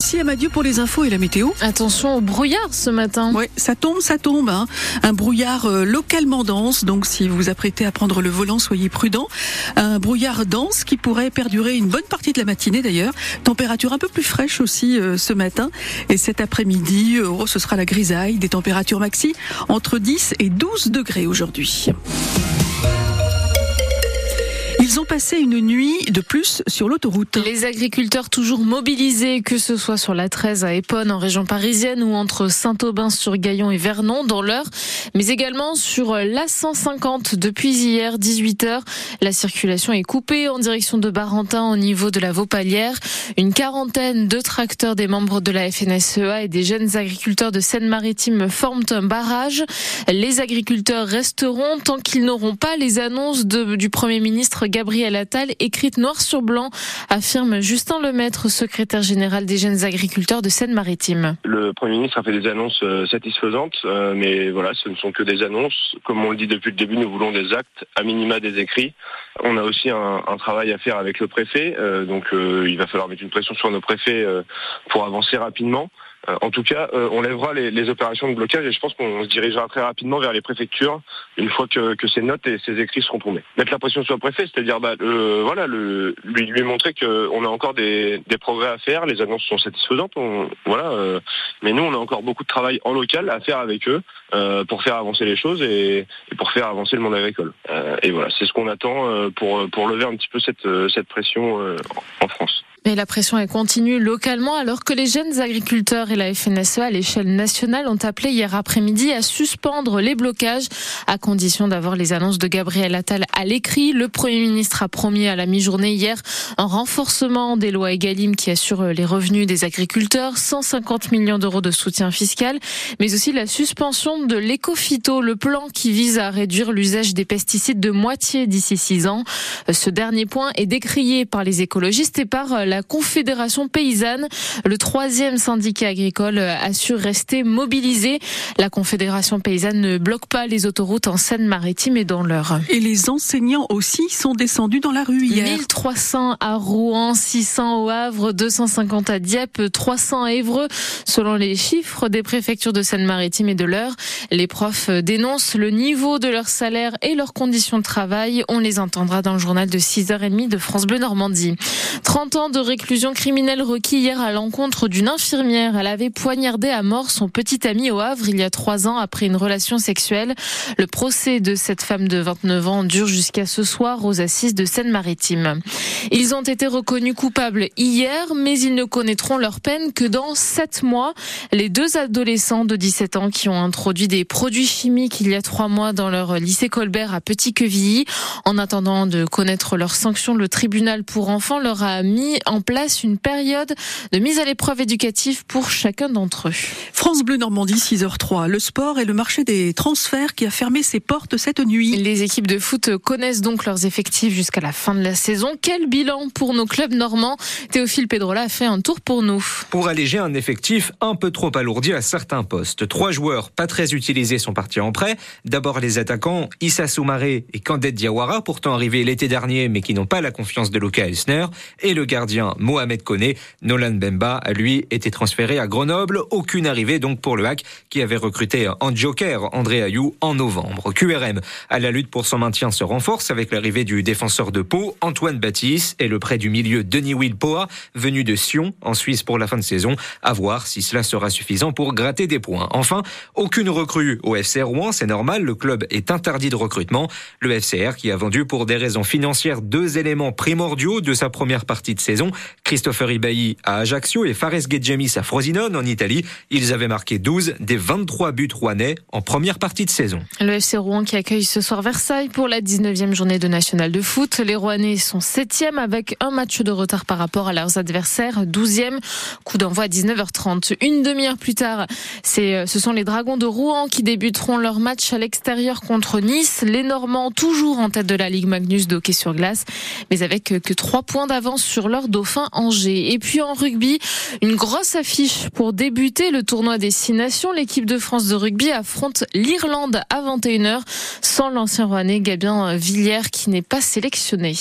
Merci Amadieu pour les infos et la météo. Attention au brouillard ce matin. Oui, ça tombe, ça tombe. Hein. Un brouillard euh, localement dense, donc si vous vous apprêtez à prendre le volant, soyez prudent. Un brouillard dense qui pourrait perdurer une bonne partie de la matinée d'ailleurs. Température un peu plus fraîche aussi euh, ce matin. Et cet après-midi, euh, ce sera la grisaille, des températures maxi entre 10 et 12 degrés aujourd'hui. Ils ont passé une nuit de plus sur l'autoroute. Les agriculteurs toujours mobilisés, que ce soit sur la 13 à Épone en région parisienne ou entre Saint-Aubin-sur-Gaillon et Vernon dans l'heure, mais également sur la 150 depuis hier 18h. La circulation est coupée en direction de Barentin au niveau de la Vaupalière. Une quarantaine de tracteurs des membres de la FNSEA et des jeunes agriculteurs de Seine-Maritime forment un barrage. Les agriculteurs resteront tant qu'ils n'auront pas les annonces du Premier ministre Gabriel Attal, écrite noir sur blanc, affirme Justin Lemaître, secrétaire général des jeunes agriculteurs de Seine-Maritime. Le Premier ministre a fait des annonces euh, satisfaisantes, euh, mais voilà, ce ne sont que des annonces. Comme on le dit depuis le début, nous voulons des actes, à minima des écrits. On a aussi un, un travail à faire avec le préfet, euh, donc il va falloir mettre une pression sur nos préfets pour avancer rapidement. Euh, en tout cas, euh, on lèvera les, opérations de blocage et je pense qu'on se dirigera très rapidement vers les préfectures une fois que, ces notes et ces écrits seront tournés. Mettre la pression sur le préfet, c'est-à-dire bah, voilà, le, lui, lui montrer qu'on a encore des, progrès à faire, les annonces sont satisfaisantes, voilà, euh, mais nous on a encore beaucoup de travail en local à faire avec eux pour faire avancer les choses et, pour faire avancer le monde agricole. et voilà, c'est ce qu'on attend pour, pour lever un petit peu cette, cette pression en France. Mais la pression est continue localement alors que les jeunes agriculteurs et la FNSEA à l'échelle nationale ont appelé hier après-midi à suspendre les blocages à condition d'avoir les annonces de Gabriel Attal à l'écrit. Le Premier ministre a promis à la mi-journée hier un renforcement des lois Egalim qui assurent les revenus des agriculteurs, 150 millions d'euros de soutien fiscal, mais aussi la suspension de l'écophyto, le plan qui vise à réduire l'usage des pesticides de moitié d'ici six ans. Ce dernier point est décrié par les écologistes et par la la Confédération paysanne. Le troisième syndicat agricole assure rester mobilisé. La Confédération paysanne ne bloque pas les autoroutes en Seine-Maritime et dans l'Eure. Et les enseignants aussi sont descendus dans la rue hier. 1300 à Rouen, 600 au Havre, 250 à Dieppe, 300 à Évreux. Selon les chiffres des préfectures de Seine-Maritime et de l'Eure, les profs dénoncent le niveau de leur salaire et leurs conditions de travail. On les entendra dans le journal de 6h30 de France Bleu Normandie. 30 ans de réclusion criminelle requis hier à l'encontre d'une infirmière. Elle avait poignardé à mort son petit ami au Havre il y a trois ans après une relation sexuelle. Le procès de cette femme de 29 ans dure jusqu'à ce soir aux assises de Seine-Maritime. Ils ont été reconnus coupables hier, mais ils ne connaîtront leur peine que dans sept mois. Les deux adolescents de 17 ans qui ont introduit des produits chimiques il y a trois mois dans leur lycée Colbert à Petit-Quevilly. En attendant de connaître leurs sanctions, le tribunal pour enfants leur a mis en place une période de mise à l'épreuve éducative pour chacun d'entre eux. France Bleu Normandie 6h03. Le sport et le marché des transferts qui a fermé ses portes cette nuit. Les équipes de foot connaissent donc leurs effectifs jusqu'à la fin de la saison. Quel bilan pour nos clubs normands? Théophile Pedrola a fait un tour pour nous. Pour alléger un effectif un peu trop alourdi à certains postes, trois joueurs pas très utilisés sont partis en prêt. D'abord les attaquants Issa Soumaré et Kandet Diawara, pourtant arrivés l'été dernier mais qui n'ont pas la confiance de Luca Elsner, et le gardien Mohamed Kone. Nolan Bemba, lui, était transféré à Grenoble. Aucune arrivée donc pour le hack qui avait recruté en joker André Ayou en novembre. QRM à la lutte pour son maintien se renforce avec l'arrivée du défenseur de Pau, Antoine Baptiste, et le prêt du milieu Denis Wilpoa, venu de Sion en Suisse pour la fin de saison. À voir si cela sera suffisant pour gratter des points. Enfin, aucune recrue au FC Rouen, c'est normal, le club est interdit de recrutement. Le FCR qui a vendu pour des raisons financières deux éléments primordiaux de sa première partie de saison, Christopher Ibaï à Ajaccio et Fares Gedjamis à Frosinone en Italie. Ils avaient marqué 12 des 23 buts rouennais en première partie de saison. Le FC Rouen qui accueille ce soir Versailles pour la 19e journée de National de foot. Les Rouennais sont 7e avec un match de retard par rapport à leurs adversaires. 12e, coup d'envoi à 19h30. Une demi-heure plus tard, euh, ce sont les Dragons de Rouen qui débuteront leur match à l'extérieur contre Nice. Les Normands toujours en tête de la Ligue Magnus de hockey sur glace, mais avec que 3 points d'avance sur leur dauphin. Angers. Et puis en rugby, une grosse affiche pour débuter le tournoi des Six Nations. L'équipe de France de rugby affronte l'Irlande à 21h sans l'ancien Rouennais Gabien Villiers qui n'est pas sélectionné.